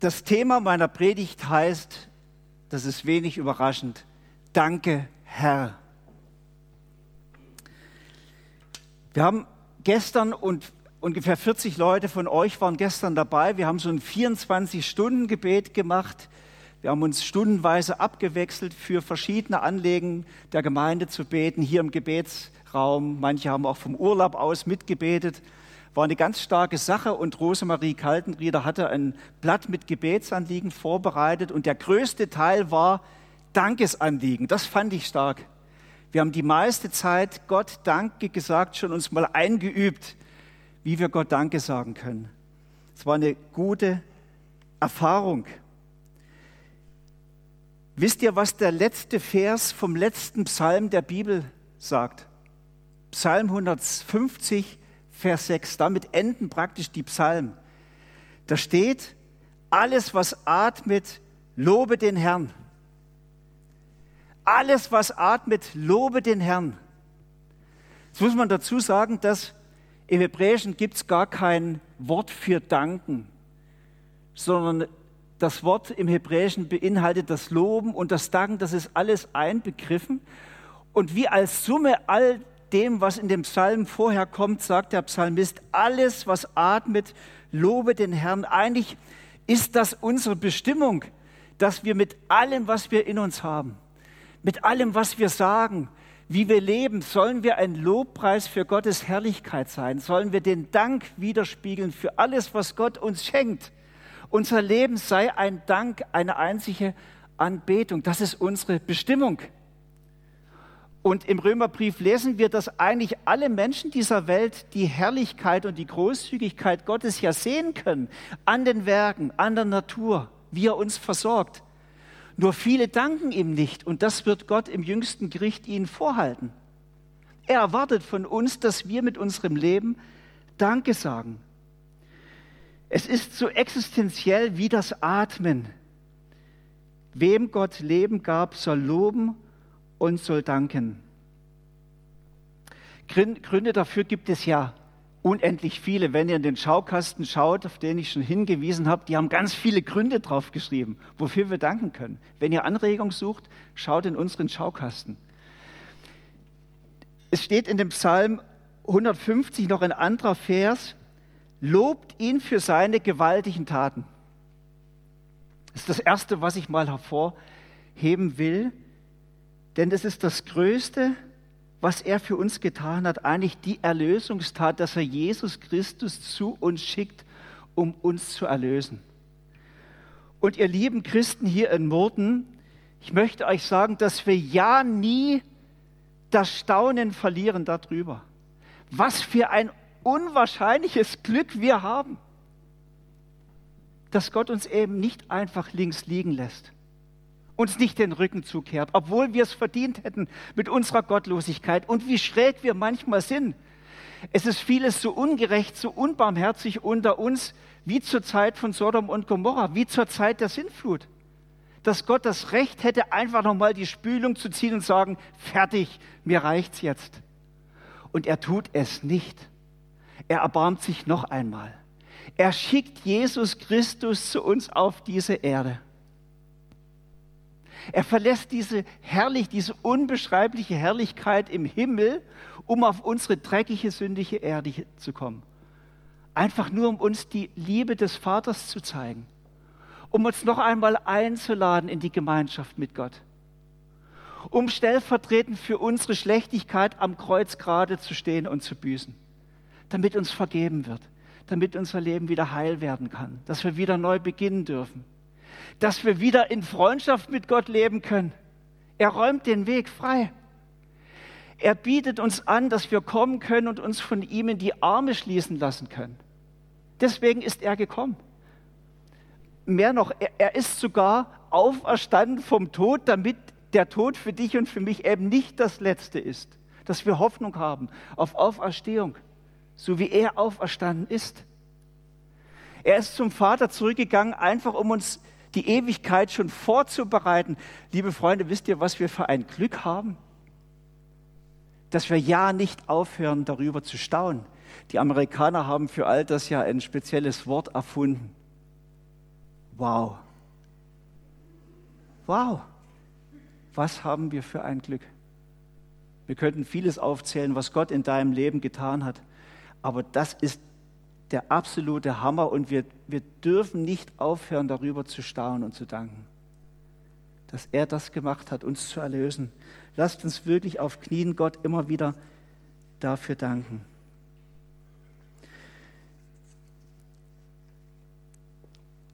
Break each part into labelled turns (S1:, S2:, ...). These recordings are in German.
S1: Das Thema meiner Predigt heißt, das ist wenig überraschend, Danke Herr. Wir haben gestern und ungefähr 40 Leute von euch waren gestern dabei. Wir haben so ein 24-Stunden-Gebet gemacht. Wir haben uns stundenweise abgewechselt für verschiedene Anliegen der Gemeinde zu beten, hier im Gebetsraum. Manche haben auch vom Urlaub aus mitgebetet. War eine ganz starke Sache und Rosemarie Kaltenrieder hatte ein Blatt mit Gebetsanliegen vorbereitet und der größte Teil war Dankesanliegen. Das fand ich stark. Wir haben die meiste Zeit Gott Danke gesagt, schon uns mal eingeübt, wie wir Gott Danke sagen können. Es war eine gute Erfahrung. Wisst ihr, was der letzte Vers vom letzten Psalm der Bibel sagt? Psalm 150, Vers 6. Damit enden praktisch die Psalmen. Da steht, alles, was atmet, lobe den Herrn. Alles, was atmet, lobe den Herrn. Jetzt muss man dazu sagen, dass im Hebräischen gibt es gar kein Wort für danken, sondern das Wort im Hebräischen beinhaltet das Loben und das Danken, das ist alles einbegriffen. Und wie als Summe all dem, was in dem Psalm vorher kommt, sagt der Psalmist, alles, was atmet, lobe den Herrn. Eigentlich ist das unsere Bestimmung, dass wir mit allem, was wir in uns haben, mit allem, was wir sagen, wie wir leben, sollen wir ein Lobpreis für Gottes Herrlichkeit sein, sollen wir den Dank widerspiegeln für alles, was Gott uns schenkt. Unser Leben sei ein Dank, eine einzige Anbetung. Das ist unsere Bestimmung. Und im Römerbrief lesen wir, dass eigentlich alle Menschen dieser Welt die Herrlichkeit und die Großzügigkeit Gottes ja sehen können, an den Werken, an der Natur, wie er uns versorgt. Nur viele danken ihm nicht und das wird Gott im jüngsten Gericht ihnen vorhalten. Er erwartet von uns, dass wir mit unserem Leben Danke sagen. Es ist so existenziell wie das Atmen. Wem Gott Leben gab, soll loben und soll danken. Gründe dafür gibt es ja unendlich viele. Wenn ihr in den Schaukasten schaut, auf den ich schon hingewiesen habe, die haben ganz viele Gründe drauf geschrieben, wofür wir danken können. Wenn ihr Anregung sucht, schaut in unseren Schaukasten. Es steht in dem Psalm 150 noch ein anderer Vers, lobt ihn für seine gewaltigen Taten. Das ist das Erste, was ich mal hervorheben will. Denn es ist das Größte, was er für uns getan hat, eigentlich die Erlösungstat, dass er Jesus Christus zu uns schickt, um uns zu erlösen. Und ihr lieben Christen hier in Murten, ich möchte euch sagen, dass wir ja nie das Staunen verlieren darüber. Was für ein unwahrscheinliches Glück wir haben, dass Gott uns eben nicht einfach links liegen lässt uns nicht den Rücken zukehrt, obwohl wir es verdient hätten mit unserer Gottlosigkeit und wie schräg wir manchmal sind. Es ist vieles so ungerecht, so unbarmherzig unter uns, wie zur Zeit von Sodom und Gomorra, wie zur Zeit der Sintflut. Dass Gott das Recht hätte, einfach nochmal die Spülung zu ziehen und sagen, fertig, mir reicht's jetzt. Und er tut es nicht. Er erbarmt sich noch einmal. Er schickt Jesus Christus zu uns auf diese Erde. Er verlässt diese herrlich, diese unbeschreibliche Herrlichkeit im Himmel, um auf unsere dreckige, sündige Erde zu kommen. Einfach nur, um uns die Liebe des Vaters zu zeigen, um uns noch einmal einzuladen in die Gemeinschaft mit Gott, um stellvertretend für unsere Schlechtigkeit am Kreuz gerade zu stehen und zu büßen, damit uns vergeben wird, damit unser Leben wieder heil werden kann, dass wir wieder neu beginnen dürfen dass wir wieder in Freundschaft mit Gott leben können. Er räumt den Weg frei. Er bietet uns an, dass wir kommen können und uns von ihm in die Arme schließen lassen können. Deswegen ist er gekommen. Mehr noch, er, er ist sogar auferstanden vom Tod, damit der Tod für dich und für mich eben nicht das Letzte ist. Dass wir Hoffnung haben auf Auferstehung, so wie er auferstanden ist. Er ist zum Vater zurückgegangen, einfach um uns die Ewigkeit schon vorzubereiten. Liebe Freunde, wisst ihr, was wir für ein Glück haben? Dass wir ja nicht aufhören, darüber zu staunen. Die Amerikaner haben für all das ja ein spezielles Wort erfunden. Wow. Wow. Was haben wir für ein Glück. Wir könnten vieles aufzählen, was Gott in deinem Leben getan hat. Aber das ist der absolute Hammer und wir, wir dürfen nicht aufhören, darüber zu staunen und zu danken, dass er das gemacht hat, uns zu erlösen. Lasst uns wirklich auf Knien Gott immer wieder dafür danken.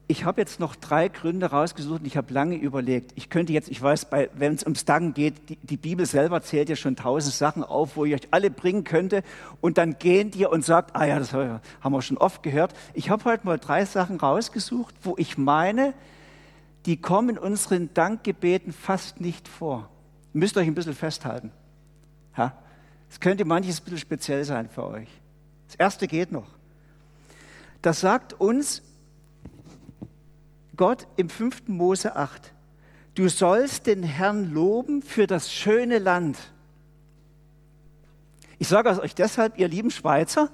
S1: Ich habe jetzt noch drei Gründe rausgesucht und ich habe lange überlegt. Ich könnte jetzt, ich weiß, wenn es ums Danken geht, die, die, Bibel selber zählt ja schon tausend Sachen auf, wo ich euch alle bringen könnte und dann geht ihr und sagt, ah ja, das haben wir schon oft gehört. Ich habe heute mal drei Sachen rausgesucht, wo ich meine, die kommen in unseren Dankgebeten fast nicht vor. Ihr müsst euch ein bisschen festhalten. Es könnte manches ein bisschen speziell sein für euch. Das erste geht noch. Das sagt uns, Gott im 5. Mose 8, du sollst den Herrn loben für das schöne Land. Ich sage es euch deshalb, ihr lieben Schweizer,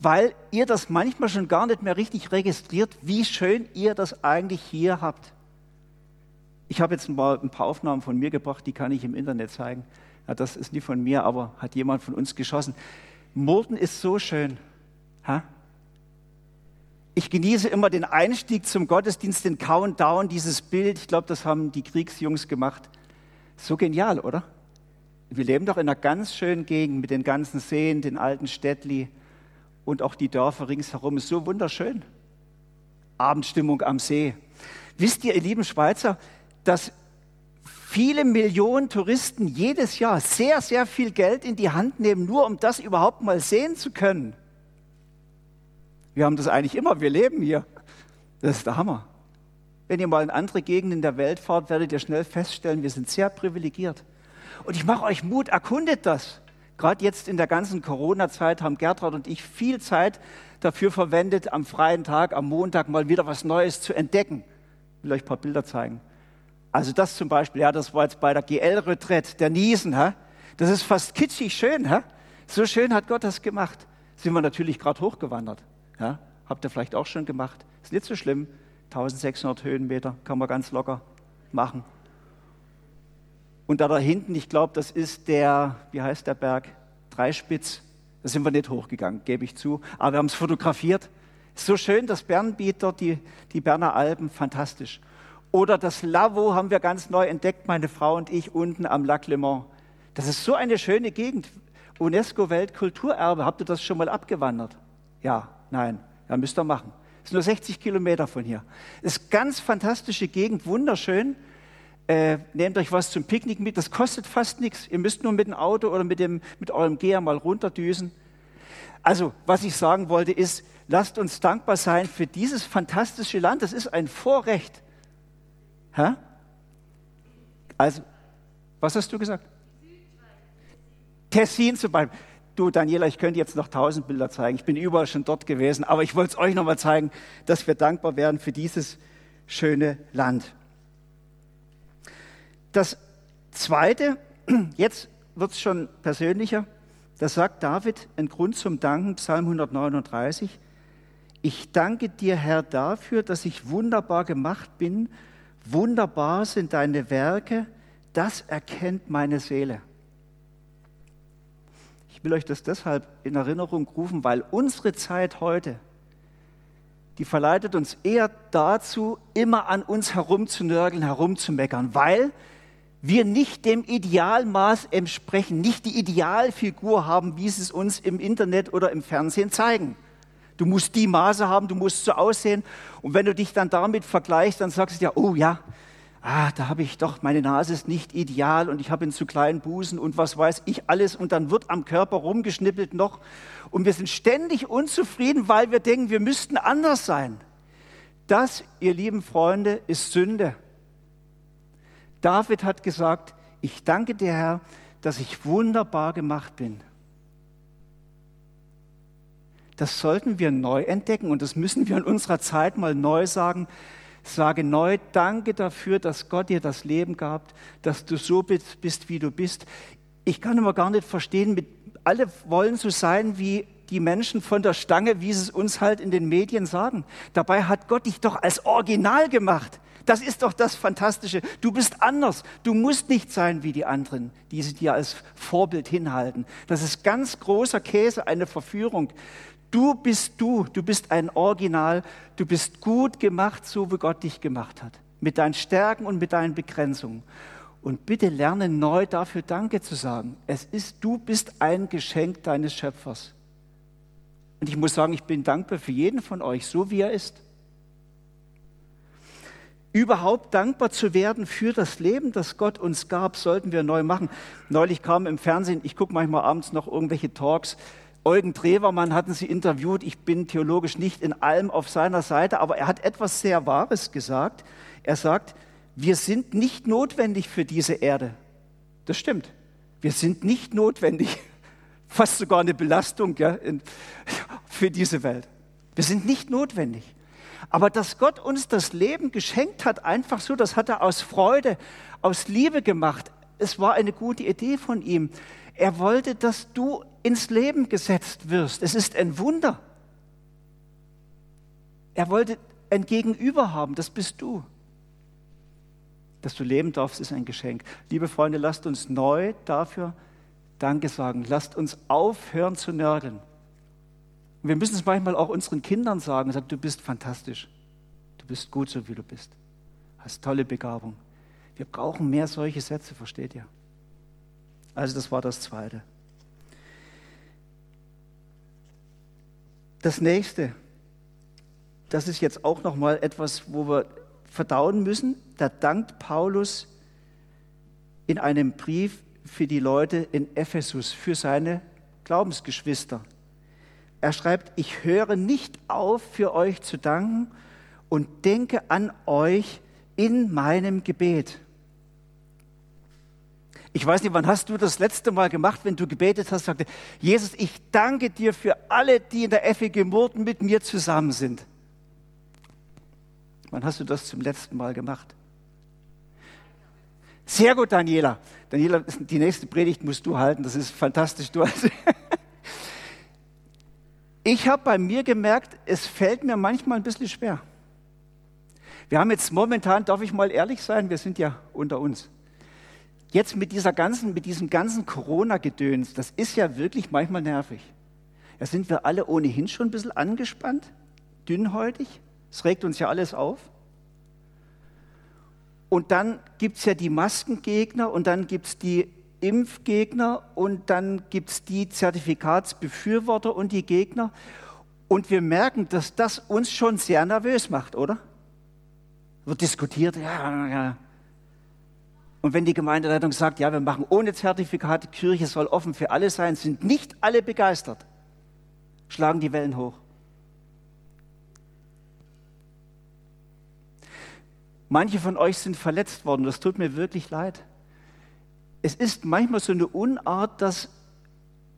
S1: weil ihr das manchmal schon gar nicht mehr richtig registriert, wie schön ihr das eigentlich hier habt. Ich habe jetzt mal ein paar Aufnahmen von mir gebracht, die kann ich im Internet zeigen. Ja, das ist nie von mir, aber hat jemand von uns geschossen. Murten ist so schön. Ha? Ich genieße immer den Einstieg zum Gottesdienst, den Countdown, dieses Bild. Ich glaube, das haben die Kriegsjungs gemacht. So genial, oder? Wir leben doch in einer ganz schönen Gegend mit den ganzen Seen, den alten Städtli und auch die Dörfer ringsherum. Ist so wunderschön. Abendstimmung am See. Wisst ihr, ihr lieben Schweizer, dass viele Millionen Touristen jedes Jahr sehr, sehr viel Geld in die Hand nehmen, nur um das überhaupt mal sehen zu können? Wir haben das eigentlich immer, wir leben hier. Das ist der Hammer. Wenn ihr mal in andere Gegenden der Welt fahrt, werdet ihr schnell feststellen, wir sind sehr privilegiert. Und ich mache euch Mut, erkundet das. Gerade jetzt in der ganzen Corona-Zeit haben Gertrud und ich viel Zeit dafür verwendet, am freien Tag, am Montag mal wieder was Neues zu entdecken. Ich will euch ein paar Bilder zeigen. Also das zum Beispiel, ja, das war jetzt bei der GL-Retrette, der Niesen. Hä? Das ist fast kitschig schön. Hä? So schön hat Gott das gemacht. Sind wir natürlich gerade hochgewandert. Ja, habt ihr vielleicht auch schon gemacht. Ist nicht so schlimm. 1600 Höhenmeter kann man ganz locker machen. Und da da hinten, ich glaube, das ist der, wie heißt der Berg? Dreispitz. Da sind wir nicht hochgegangen, gebe ich zu. Aber wir haben es fotografiert. So schön, das Bernbieter, die, die Berner Alpen, fantastisch. Oder das Lavo haben wir ganz neu entdeckt, meine Frau und ich, unten am Lac Le Mans. Das ist so eine schöne Gegend. UNESCO-Weltkulturerbe. Habt ihr das schon mal abgewandert? Ja, Nein, ja, müsst ihr machen. Es ist nur 60 Kilometer von hier. Ist ganz fantastische Gegend, wunderschön. Äh, nehmt euch was zum Picknick mit, das kostet fast nichts. Ihr müsst nur mit dem Auto oder mit, dem, mit eurem Geher mal runterdüsen. Also, was ich sagen wollte, ist, lasst uns dankbar sein für dieses fantastische Land. Das ist ein Vorrecht. Hä? Also, was hast du gesagt? Tessin zum Beispiel. Du, Daniela, ich könnte jetzt noch tausend Bilder zeigen. Ich bin überall schon dort gewesen, aber ich wollte es euch nochmal zeigen, dass wir dankbar werden für dieses schöne Land. Das Zweite, jetzt wird es schon persönlicher, da sagt David, ein Grund zum Danken, Psalm 139, ich danke dir, Herr, dafür, dass ich wunderbar gemacht bin. Wunderbar sind deine Werke, das erkennt meine Seele. Ich will euch das deshalb in Erinnerung rufen, weil unsere Zeit heute, die verleitet uns eher dazu, immer an uns herumzunörgeln, herumzumeckern, weil wir nicht dem Idealmaß entsprechen, nicht die Idealfigur haben, wie sie es uns im Internet oder im Fernsehen zeigen. Du musst die Maße haben, du musst so aussehen. Und wenn du dich dann damit vergleichst, dann sagst du ja, oh ja, ah, da habe ich doch, meine Nase ist nicht ideal und ich habe einen zu kleinen Busen und was weiß ich alles und dann wird am Körper rumgeschnippelt noch und wir sind ständig unzufrieden, weil wir denken, wir müssten anders sein. Das, ihr lieben Freunde, ist Sünde. David hat gesagt, ich danke dir, Herr, dass ich wunderbar gemacht bin. Das sollten wir neu entdecken und das müssen wir in unserer Zeit mal neu sagen. Sage neu, danke dafür, dass Gott dir das Leben gab, dass du so bist, wie du bist. Ich kann immer gar nicht verstehen, mit, alle wollen so sein wie die Menschen von der Stange, wie sie es uns halt in den Medien sagen. Dabei hat Gott dich doch als Original gemacht. Das ist doch das Fantastische. Du bist anders. Du musst nicht sein wie die anderen, die sie dir als Vorbild hinhalten. Das ist ganz großer Käse, eine Verführung. Du bist du. Du bist ein Original. Du bist gut gemacht, so wie Gott dich gemacht hat. Mit deinen Stärken und mit deinen Begrenzungen. Und bitte lerne neu dafür Danke zu sagen. Es ist, du bist ein Geschenk deines Schöpfers. Und ich muss sagen, ich bin dankbar für jeden von euch, so wie er ist überhaupt dankbar zu werden für das Leben, das Gott uns gab, sollten wir neu machen. Neulich kam im Fernsehen, ich gucke manchmal abends noch irgendwelche Talks, Eugen Drewermann hatten sie interviewt. Ich bin theologisch nicht in allem auf seiner Seite, aber er hat etwas sehr Wahres gesagt. Er sagt, wir sind nicht notwendig für diese Erde. Das stimmt. Wir sind nicht notwendig. Fast sogar eine Belastung ja, in, für diese Welt. Wir sind nicht notwendig. Aber dass Gott uns das Leben geschenkt hat, einfach so, das hat er aus Freude, aus Liebe gemacht. Es war eine gute Idee von ihm. Er wollte, dass du ins Leben gesetzt wirst. Es ist ein Wunder. Er wollte ein Gegenüber haben, das bist du. Dass du leben darfst, ist ein Geschenk. Liebe Freunde, lasst uns neu dafür Danke sagen. Lasst uns aufhören zu nörgeln. Und wir müssen es manchmal auch unseren Kindern sagen, sagen, du bist fantastisch, du bist gut so, wie du bist, hast tolle Begabung. Wir brauchen mehr solche Sätze, versteht ihr? Also das war das Zweite. Das Nächste, das ist jetzt auch noch mal etwas, wo wir verdauen müssen. Da dankt Paulus in einem Brief für die Leute in Ephesus, für seine Glaubensgeschwister. Er schreibt, ich höre nicht auf, für euch zu danken und denke an euch in meinem Gebet. Ich weiß nicht, wann hast du das letzte Mal gemacht, wenn du gebetet hast, sagte, Jesus, ich danke dir für alle, die in der FEG Murten mit mir zusammen sind. Wann hast du das zum letzten Mal gemacht? Sehr gut, Daniela. Daniela, die nächste Predigt musst du halten, das ist fantastisch. Du hast ich habe bei mir gemerkt, es fällt mir manchmal ein bisschen schwer. Wir haben jetzt momentan, darf ich mal ehrlich sein, wir sind ja unter uns. Jetzt mit dieser ganzen, mit diesem ganzen Corona-Gedöns, das ist ja wirklich manchmal nervig. Da sind wir alle ohnehin schon ein bisschen angespannt, dünnhäutig. Es regt uns ja alles auf. Und dann gibt es ja die Maskengegner und dann gibt es die Impfgegner und dann gibt es die Zertifikatsbefürworter und die Gegner. Und wir merken, dass das uns schon sehr nervös macht, oder? Wird diskutiert, ja, ja. Und wenn die Gemeindeleitung sagt, ja, wir machen ohne Zertifikate, Kirche soll offen für alle sein, sind nicht alle begeistert, schlagen die Wellen hoch. Manche von euch sind verletzt worden, das tut mir wirklich leid es ist manchmal so eine Unart, dass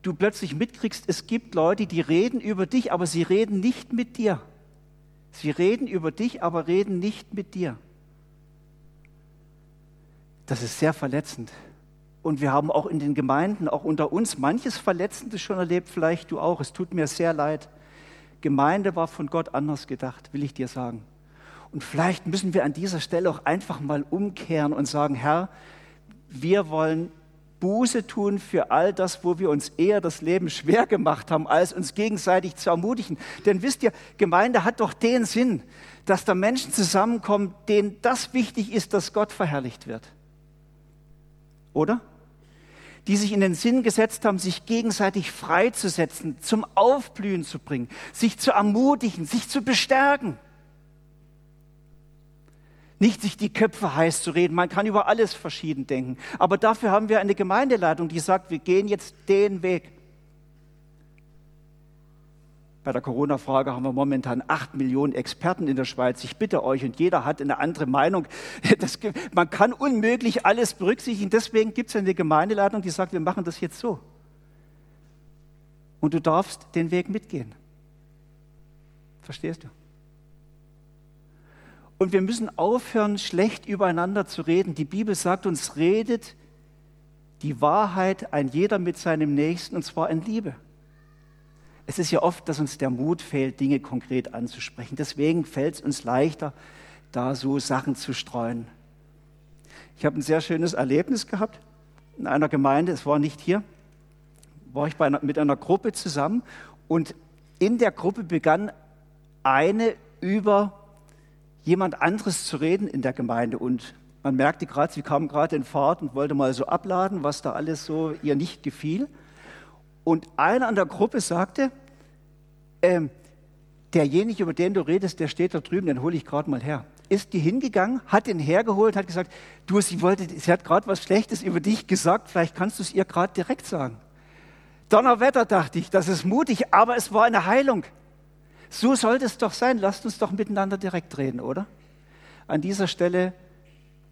S1: du plötzlich mitkriegst, es gibt Leute, die reden über dich, aber sie reden nicht mit dir. Sie reden über dich, aber reden nicht mit dir. Das ist sehr verletzend. Und wir haben auch in den Gemeinden, auch unter uns, manches Verletzendes schon erlebt, vielleicht du auch. Es tut mir sehr leid. Gemeinde war von Gott anders gedacht, will ich dir sagen. Und vielleicht müssen wir an dieser Stelle auch einfach mal umkehren und sagen, Herr, wir wollen Buße tun für all das, wo wir uns eher das Leben schwer gemacht haben, als uns gegenseitig zu ermutigen. Denn wisst ihr, Gemeinde hat doch den Sinn, dass da Menschen zusammenkommen, denen das wichtig ist, dass Gott verherrlicht wird. Oder? Die sich in den Sinn gesetzt haben, sich gegenseitig freizusetzen, zum Aufblühen zu bringen, sich zu ermutigen, sich zu bestärken. Nicht sich die Köpfe heiß zu reden, man kann über alles verschieden denken. Aber dafür haben wir eine Gemeindeleitung, die sagt, wir gehen jetzt den Weg. Bei der Corona-Frage haben wir momentan acht Millionen Experten in der Schweiz. Ich bitte euch, und jeder hat eine andere Meinung. Das, man kann unmöglich alles berücksichtigen. Deswegen gibt es eine Gemeindeleitung, die sagt, wir machen das jetzt so. Und du darfst den Weg mitgehen. Verstehst du? Und wir müssen aufhören, schlecht übereinander zu reden. Die Bibel sagt uns, redet die Wahrheit ein jeder mit seinem Nächsten, und zwar in Liebe. Es ist ja oft, dass uns der Mut fehlt, Dinge konkret anzusprechen. Deswegen fällt es uns leichter, da so Sachen zu streuen. Ich habe ein sehr schönes Erlebnis gehabt in einer Gemeinde, es war nicht hier, war ich einer, mit einer Gruppe zusammen und in der Gruppe begann eine über jemand anderes zu reden in der Gemeinde und man merkte gerade, sie kam gerade in Fahrt und wollte mal so abladen, was da alles so ihr nicht gefiel. Und einer an der Gruppe sagte, ähm, derjenige, über den du redest, der steht da drüben, den hole ich gerade mal her. Ist die hingegangen, hat den hergeholt, hat gesagt, du, sie, wollte, sie hat gerade was Schlechtes über dich gesagt, vielleicht kannst du es ihr gerade direkt sagen. Donnerwetter, dachte ich, das ist mutig, aber es war eine Heilung. So sollte es doch sein. Lasst uns doch miteinander direkt reden, oder? An dieser Stelle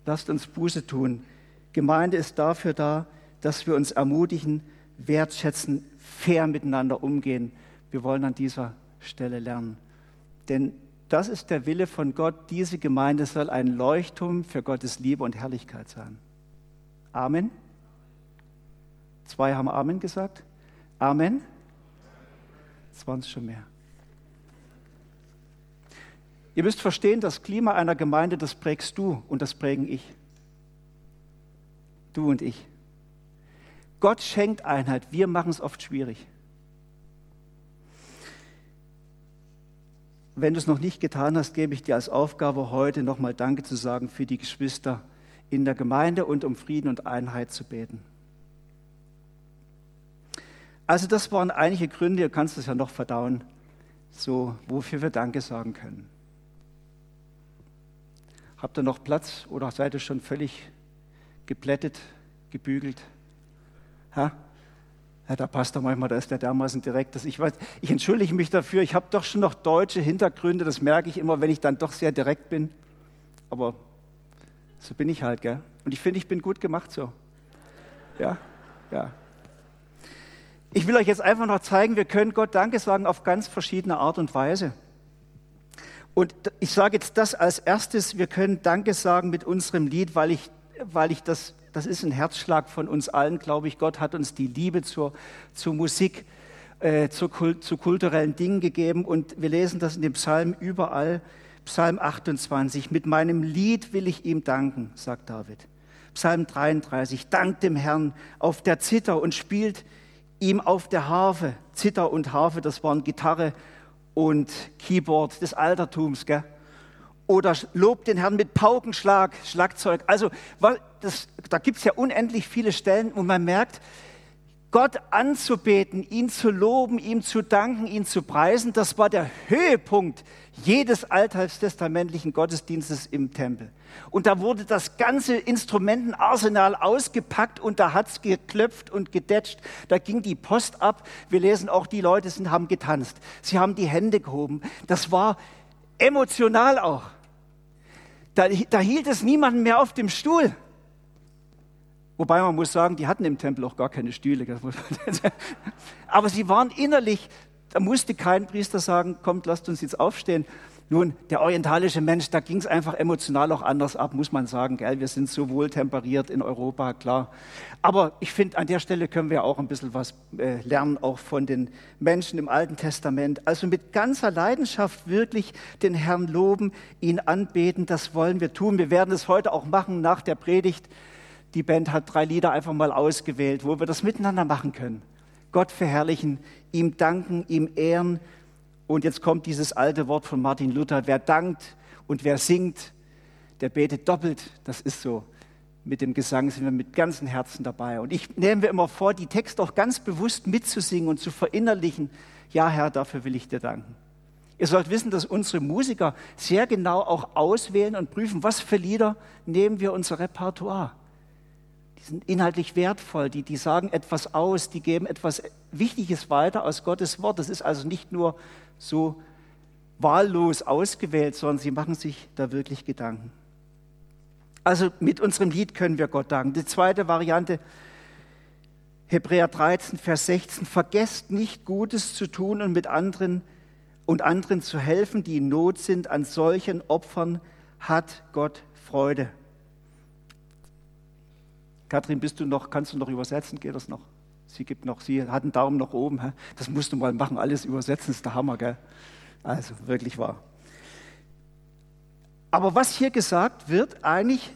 S1: lasst uns Buße tun. Gemeinde ist dafür da, dass wir uns ermutigen, wertschätzen, fair miteinander umgehen. Wir wollen an dieser Stelle lernen. Denn das ist der Wille von Gott. Diese Gemeinde soll ein Leuchtturm für Gottes Liebe und Herrlichkeit sein. Amen. Zwei haben Amen gesagt. Amen. Das waren es schon mehr. Ihr müsst verstehen, das Klima einer Gemeinde, das prägst du und das prägen ich. Du und ich. Gott schenkt Einheit, wir machen es oft schwierig. Wenn du es noch nicht getan hast, gebe ich dir als Aufgabe heute nochmal Danke zu sagen für die Geschwister in der Gemeinde und um Frieden und Einheit zu beten. Also das waren einige Gründe, ihr kannst es ja noch verdauen, so wofür wir Danke sagen können. Habt ihr noch Platz oder seid ihr schon völlig geplättet, gebügelt? Ha? Ja, der Pastor manchmal, da ist der dermaßen direkt, dass ich weiß, ich entschuldige mich dafür, ich habe doch schon noch deutsche Hintergründe, das merke ich immer, wenn ich dann doch sehr direkt bin. Aber so bin ich halt, gell? Und ich finde, ich bin gut gemacht so. Ja, ja. Ich will euch jetzt einfach noch zeigen, wir können Gott Danke sagen auf ganz verschiedene Art und Weise. Und ich sage jetzt das als erstes, wir können Danke sagen mit unserem Lied, weil ich, weil ich das, das ist ein Herzschlag von uns allen, glaube ich. Gott hat uns die Liebe zur, zur Musik, äh, zu, zu kulturellen Dingen gegeben. Und wir lesen das in dem Psalm überall. Psalm 28, mit meinem Lied will ich ihm danken, sagt David. Psalm 33, dankt dem Herrn auf der Zither und spielt ihm auf der Harfe, Zither und Harfe, das waren Gitarre und Keyboard des Altertums, gell? Oder lobt den Herrn mit Paukenschlag, Schlagzeug. Also das, da gibt es ja unendlich viele Stellen, wo man merkt, Gott anzubeten, ihn zu loben, ihm zu danken, ihn zu preisen, das war der Höhepunkt jedes alttestamentlichen Gottesdienstes im Tempel. Und da wurde das ganze Instrumentenarsenal ausgepackt und da hat es geklopft und gedetscht. Da ging die Post ab. Wir lesen auch, die Leute sind, haben getanzt. Sie haben die Hände gehoben. Das war emotional auch. Da, da hielt es niemanden mehr auf dem Stuhl. Wobei man muss sagen, die hatten im Tempel auch gar keine Stühle. Aber sie waren innerlich, da musste kein Priester sagen, kommt, lasst uns jetzt aufstehen. Nun, der orientalische Mensch, da ging es einfach emotional auch anders ab, muss man sagen. Gell? Wir sind so wohl temperiert in Europa, klar. Aber ich finde, an der Stelle können wir auch ein bisschen was äh, lernen, auch von den Menschen im Alten Testament. Also mit ganzer Leidenschaft wirklich den Herrn loben, ihn anbeten, das wollen wir tun. Wir werden es heute auch machen nach der Predigt. Die Band hat drei Lieder einfach mal ausgewählt, wo wir das miteinander machen können. Gott verherrlichen, ihm danken, ihm ehren. Und jetzt kommt dieses alte Wort von Martin Luther, wer dankt und wer singt, der betet doppelt. Das ist so. Mit dem Gesang sind wir mit ganzem Herzen dabei. Und ich nehme mir immer vor, die Texte auch ganz bewusst mitzusingen und zu verinnerlichen. Ja, Herr, dafür will ich dir danken. Ihr sollt wissen, dass unsere Musiker sehr genau auch auswählen und prüfen, was für Lieder nehmen wir unser Repertoire die sind inhaltlich wertvoll, die, die sagen etwas aus, die geben etwas Wichtiges weiter aus Gottes Wort. Das ist also nicht nur so wahllos ausgewählt, sondern sie machen sich da wirklich Gedanken. Also mit unserem Lied können wir Gott danken. Die zweite Variante, Hebräer 13, Vers 16, vergesst nicht Gutes zu tun und mit anderen und anderen zu helfen, die in Not sind. An solchen Opfern hat Gott Freude. Kathrin, bist du noch, kannst du noch übersetzen? Geht das noch? Sie gibt noch, sie hat einen Daumen nach oben. Das musst du mal machen, alles übersetzen, ist der Hammer, gell? Also wirklich wahr. Aber was hier gesagt wird, eigentlich,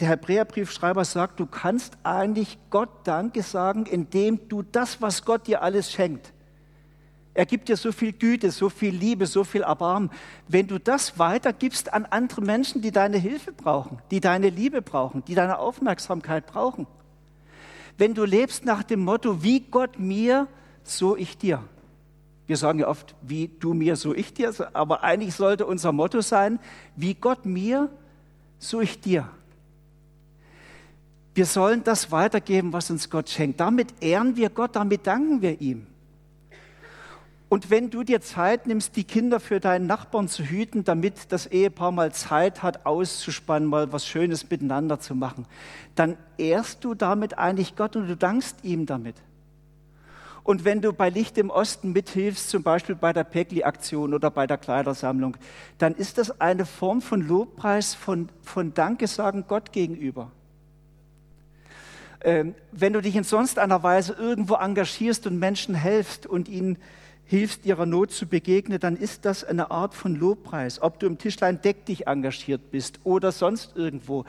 S1: der Hebräerbriefschreiber sagt, du kannst eigentlich Gott Danke sagen, indem du das, was Gott dir alles schenkt, er gibt dir so viel Güte, so viel Liebe, so viel Erbarmen. Wenn du das weitergibst an andere Menschen, die deine Hilfe brauchen, die deine Liebe brauchen, die deine Aufmerksamkeit brauchen. Wenn du lebst nach dem Motto, wie Gott mir, so ich dir. Wir sagen ja oft, wie du mir, so ich dir, aber eigentlich sollte unser Motto sein, wie Gott mir, so ich dir. Wir sollen das weitergeben, was uns Gott schenkt. Damit ehren wir Gott, damit danken wir ihm. Und wenn du dir Zeit nimmst, die Kinder für deinen Nachbarn zu hüten, damit das Ehepaar mal Zeit hat, auszuspannen, mal was Schönes miteinander zu machen, dann ehrst du damit eigentlich Gott und du dankst ihm damit. Und wenn du bei Licht im Osten mithilfst, zum Beispiel bei der Päckli-Aktion oder bei der Kleidersammlung, dann ist das eine Form von Lobpreis, von, von Dankesagen Gott gegenüber. Ähm, wenn du dich in sonst einer Weise irgendwo engagierst und Menschen helfst und ihnen hilfst, ihrer Not zu begegnen, dann ist das eine Art von Lobpreis. Ob du im Tischlein Deck dich engagiert bist oder sonst irgendwo.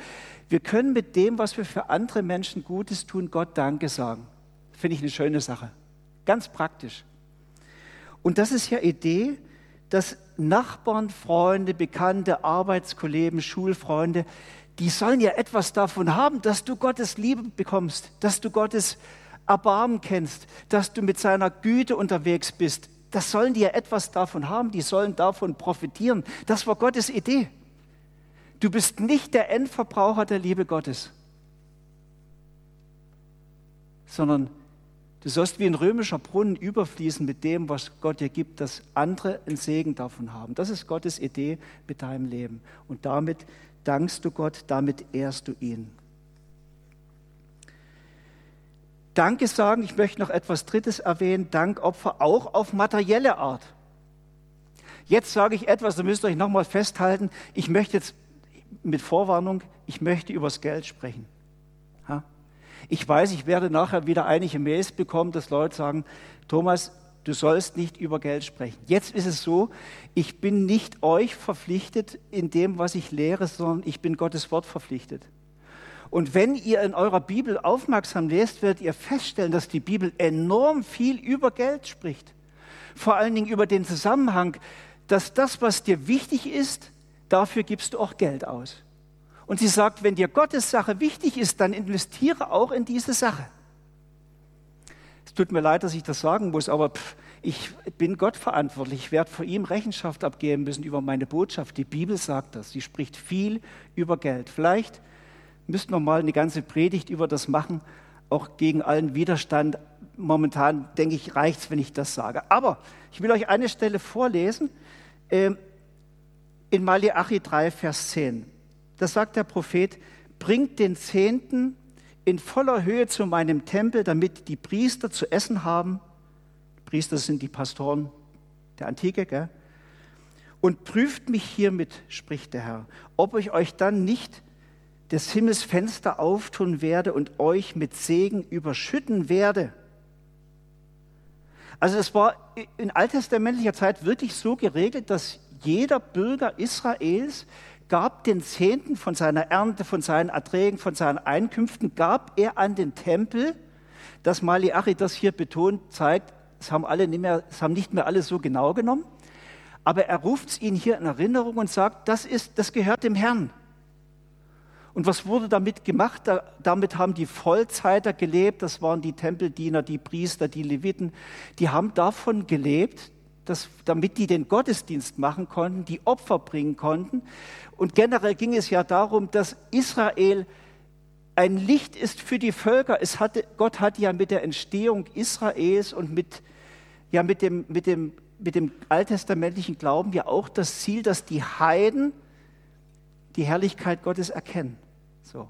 S1: Wir können mit dem, was wir für andere Menschen Gutes tun, Gott Danke sagen. Finde ich eine schöne Sache. Ganz praktisch. Und das ist ja Idee, dass Nachbarn, Freunde, Bekannte, Arbeitskollegen, Schulfreunde, die sollen ja etwas davon haben, dass du Gottes Liebe bekommst, dass du Gottes Erbarmen kennst, dass du mit seiner Güte unterwegs bist, das sollen die ja etwas davon haben, die sollen davon profitieren. Das war Gottes Idee. Du bist nicht der Endverbraucher der Liebe Gottes, sondern du sollst wie ein römischer Brunnen überfließen mit dem, was Gott dir gibt, dass andere einen Segen davon haben. Das ist Gottes Idee mit deinem Leben. Und damit dankst du Gott, damit ehrst du ihn. Danke sagen, ich möchte noch etwas Drittes erwähnen, Dankopfer auch auf materielle Art. Jetzt sage ich etwas, da müsst ihr euch nochmal festhalten. Ich möchte jetzt mit Vorwarnung, ich möchte übers Geld sprechen. Ich weiß, ich werde nachher wieder einige Mails bekommen, dass Leute sagen, Thomas, du sollst nicht über Geld sprechen. Jetzt ist es so, ich bin nicht euch verpflichtet in dem, was ich lehre, sondern ich bin Gottes Wort verpflichtet. Und wenn ihr in eurer Bibel aufmerksam lest, werdet ihr feststellen, dass die Bibel enorm viel über Geld spricht. Vor allen Dingen über den Zusammenhang, dass das, was dir wichtig ist, dafür gibst du auch Geld aus. Und sie sagt, wenn dir Gottes Sache wichtig ist, dann investiere auch in diese Sache. Es tut mir leid, dass ich das sagen muss, aber pff, ich bin Gott verantwortlich. Ich werde vor ihm Rechenschaft abgeben müssen über meine Botschaft. Die Bibel sagt das. Sie spricht viel über Geld. Vielleicht müssten wir mal eine ganze Predigt über das machen, auch gegen allen Widerstand. Momentan denke ich, reicht es, wenn ich das sage. Aber ich will euch eine Stelle vorlesen ähm, in Malachi 3, Vers 10. Da sagt der Prophet, bringt den Zehnten in voller Höhe zu meinem Tempel, damit die Priester zu essen haben. Priester sind die Pastoren der Antike, gell? Und prüft mich hiermit, spricht der Herr, ob ich euch dann nicht des Himmels Fenster auftun werde und euch mit Segen überschütten werde. Also es war in alttestamentlicher Zeit wirklich so geregelt, dass jeder Bürger Israels gab den Zehnten von seiner Ernte, von seinen Erträgen, von seinen Einkünften, gab er an den Tempel. Das Maliachi das hier betont zeigt, es haben, alle nicht mehr, es haben nicht mehr alle so genau genommen, aber er ruft es ihnen hier in Erinnerung und sagt, das, ist, das gehört dem Herrn. Und was wurde damit gemacht? Da, damit haben die Vollzeiter gelebt, das waren die Tempeldiener, die Priester, die Leviten, die haben davon gelebt, dass, damit die den Gottesdienst machen konnten, die Opfer bringen konnten. Und generell ging es ja darum, dass Israel ein Licht ist für die Völker. Es hatte, Gott hat ja mit der Entstehung Israels und mit, ja, mit, dem, mit, dem, mit dem alttestamentlichen Glauben ja auch das Ziel, dass die Heiden die Herrlichkeit Gottes erkennen. So.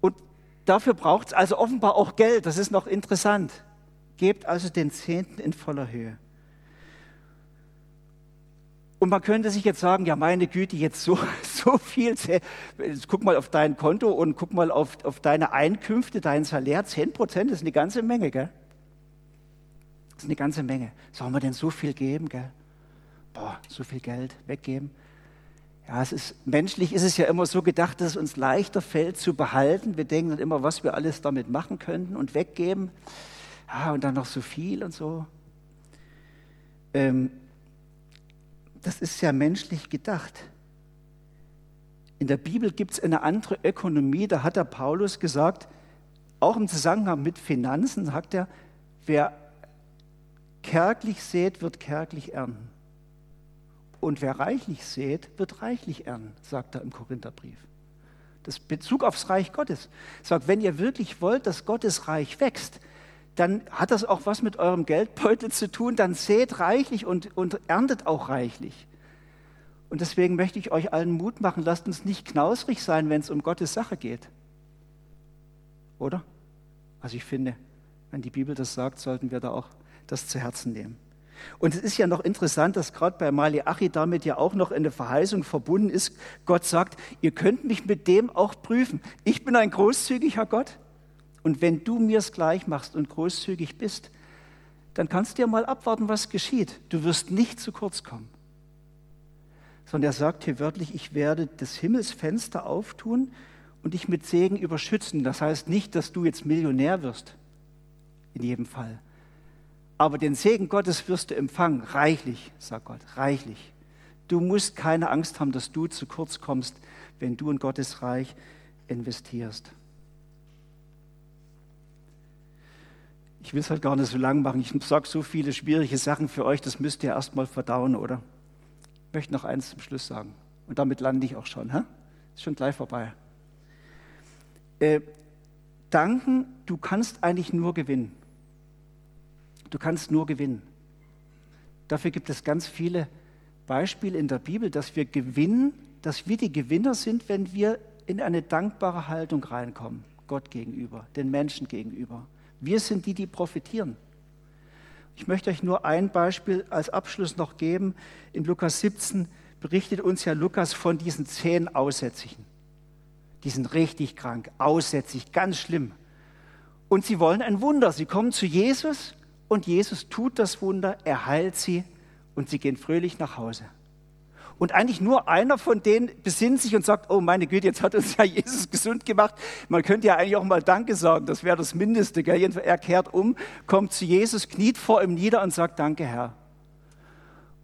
S1: Und dafür braucht es also offenbar auch Geld. Das ist noch interessant. Gebt also den Zehnten in voller Höhe. Und man könnte sich jetzt sagen, ja meine Güte, jetzt so, so viel, guck mal auf dein Konto und guck mal auf, auf deine Einkünfte, dein Salär, 10 Prozent, ist eine ganze Menge, gell? Das ist eine ganze Menge. Sollen wir denn so viel geben, gell? Boah, so viel Geld weggeben. Ja, es ist, menschlich ist es ja immer so gedacht, dass es uns leichter fällt zu behalten. Wir denken dann immer, was wir alles damit machen könnten und weggeben. Ja, und dann noch so viel und so. Ähm, das ist ja menschlich gedacht. In der Bibel gibt es eine andere Ökonomie, da hat der Paulus gesagt, auch im Zusammenhang mit Finanzen, sagt er, wer kärglich sät, wird kärglich ernten. Und wer reichlich sät, wird reichlich ernten, sagt er im Korintherbrief. Das Bezug aufs Reich Gottes. Sagt, wenn ihr wirklich wollt, dass Gottes Reich wächst, dann hat das auch was mit eurem Geldbeutel zu tun. Dann sät reichlich und, und erntet auch reichlich. Und deswegen möchte ich euch allen Mut machen, lasst uns nicht knausrig sein, wenn es um Gottes Sache geht. Oder? Also ich finde, wenn die Bibel das sagt, sollten wir da auch das zu Herzen nehmen. Und es ist ja noch interessant, dass gerade bei Maliachi damit ja auch noch eine Verheißung verbunden ist. Gott sagt, ihr könnt mich mit dem auch prüfen. Ich bin ein großzügiger Gott. Und wenn du mir es gleich machst und großzügig bist, dann kannst du ja mal abwarten, was geschieht. Du wirst nicht zu kurz kommen. Sondern er sagt hier wörtlich, ich werde das Himmelsfenster auftun und dich mit Segen überschützen. Das heißt nicht, dass du jetzt Millionär wirst, in jedem Fall. Aber den Segen Gottes wirst du empfangen, reichlich, sagt Gott, reichlich. Du musst keine Angst haben, dass du zu kurz kommst, wenn du in Gottes Reich investierst. Ich will es halt gar nicht so lang machen. Ich sage so viele schwierige Sachen für euch, das müsst ihr erst mal verdauen, oder? Ich möchte noch eins zum Schluss sagen. Und damit lande ich auch schon. Hä? Ist schon gleich vorbei. Äh, danken, du kannst eigentlich nur gewinnen. Du kannst nur gewinnen. Dafür gibt es ganz viele Beispiele in der Bibel, dass wir gewinnen, dass wir die Gewinner sind, wenn wir in eine dankbare Haltung reinkommen, Gott gegenüber, den Menschen gegenüber. Wir sind die, die profitieren. Ich möchte euch nur ein Beispiel als Abschluss noch geben. In Lukas 17 berichtet uns ja Lukas von diesen zehn Aussätzigen. Die sind richtig krank, aussätzig, ganz schlimm. Und sie wollen ein Wunder. Sie kommen zu Jesus und Jesus tut das Wunder, er heilt sie und sie gehen fröhlich nach Hause. Und eigentlich nur einer von denen besinnt sich und sagt, oh meine Güte, jetzt hat uns ja Jesus gesund gemacht. Man könnte ja eigentlich auch mal Danke sagen, das wäre das Mindeste. Gell? Er kehrt um, kommt zu Jesus, kniet vor ihm nieder und sagt, danke Herr.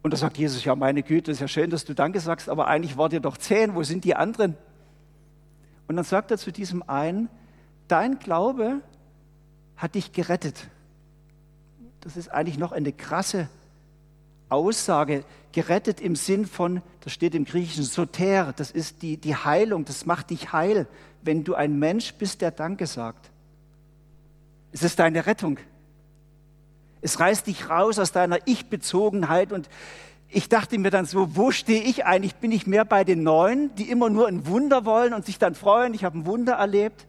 S1: Und da sagt Jesus, ja meine Güte, ist ja schön, dass du Danke sagst, aber eigentlich wart ihr doch zehn, wo sind die anderen? Und dann sagt er zu diesem einen, dein Glaube hat dich gerettet. Das ist eigentlich noch eine krasse Aussage gerettet im Sinn von, das steht im Griechischen, soter, das ist die, die Heilung, das macht dich heil, wenn du ein Mensch bist, der Danke sagt. Es ist deine Rettung. Es reißt dich raus aus deiner Ich-Bezogenheit und ich dachte mir dann so, wo stehe ich eigentlich? Bin ich mehr bei den Neuen, die immer nur ein Wunder wollen und sich dann freuen, ich habe ein Wunder erlebt?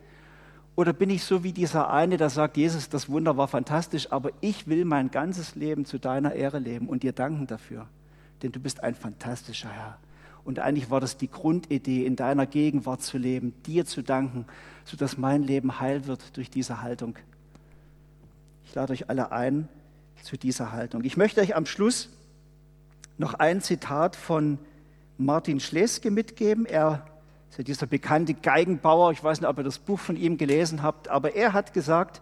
S1: Oder bin ich so wie dieser eine, der sagt, Jesus, das Wunder war fantastisch, aber ich will mein ganzes Leben zu deiner Ehre leben und dir danken dafür, denn du bist ein fantastischer Herr. Und eigentlich war das die Grundidee, in deiner Gegenwart zu leben, dir zu danken, sodass mein Leben heil wird durch diese Haltung. Ich lade euch alle ein zu dieser Haltung. Ich möchte euch am Schluss noch ein Zitat von Martin Schleske mitgeben. Er dieser bekannte Geigenbauer, ich weiß nicht, ob ihr das Buch von ihm gelesen habt, aber er hat gesagt,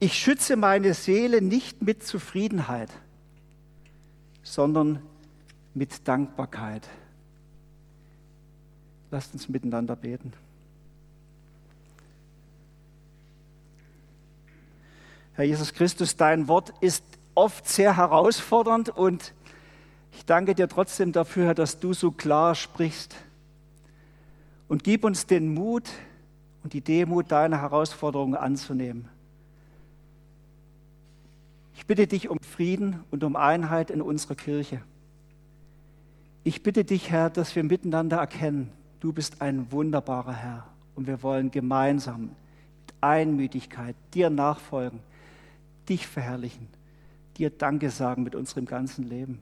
S1: ich schütze meine Seele nicht mit Zufriedenheit, sondern mit Dankbarkeit. Lasst uns miteinander beten. Herr Jesus Christus, dein Wort ist oft sehr herausfordernd und ich danke dir trotzdem dafür, dass du so klar sprichst. Und gib uns den Mut und die Demut, deine Herausforderungen anzunehmen. Ich bitte dich um Frieden und um Einheit in unserer Kirche. Ich bitte dich, Herr, dass wir miteinander erkennen, du bist ein wunderbarer Herr und wir wollen gemeinsam mit Einmütigkeit dir nachfolgen, dich verherrlichen, dir Danke sagen mit unserem ganzen Leben.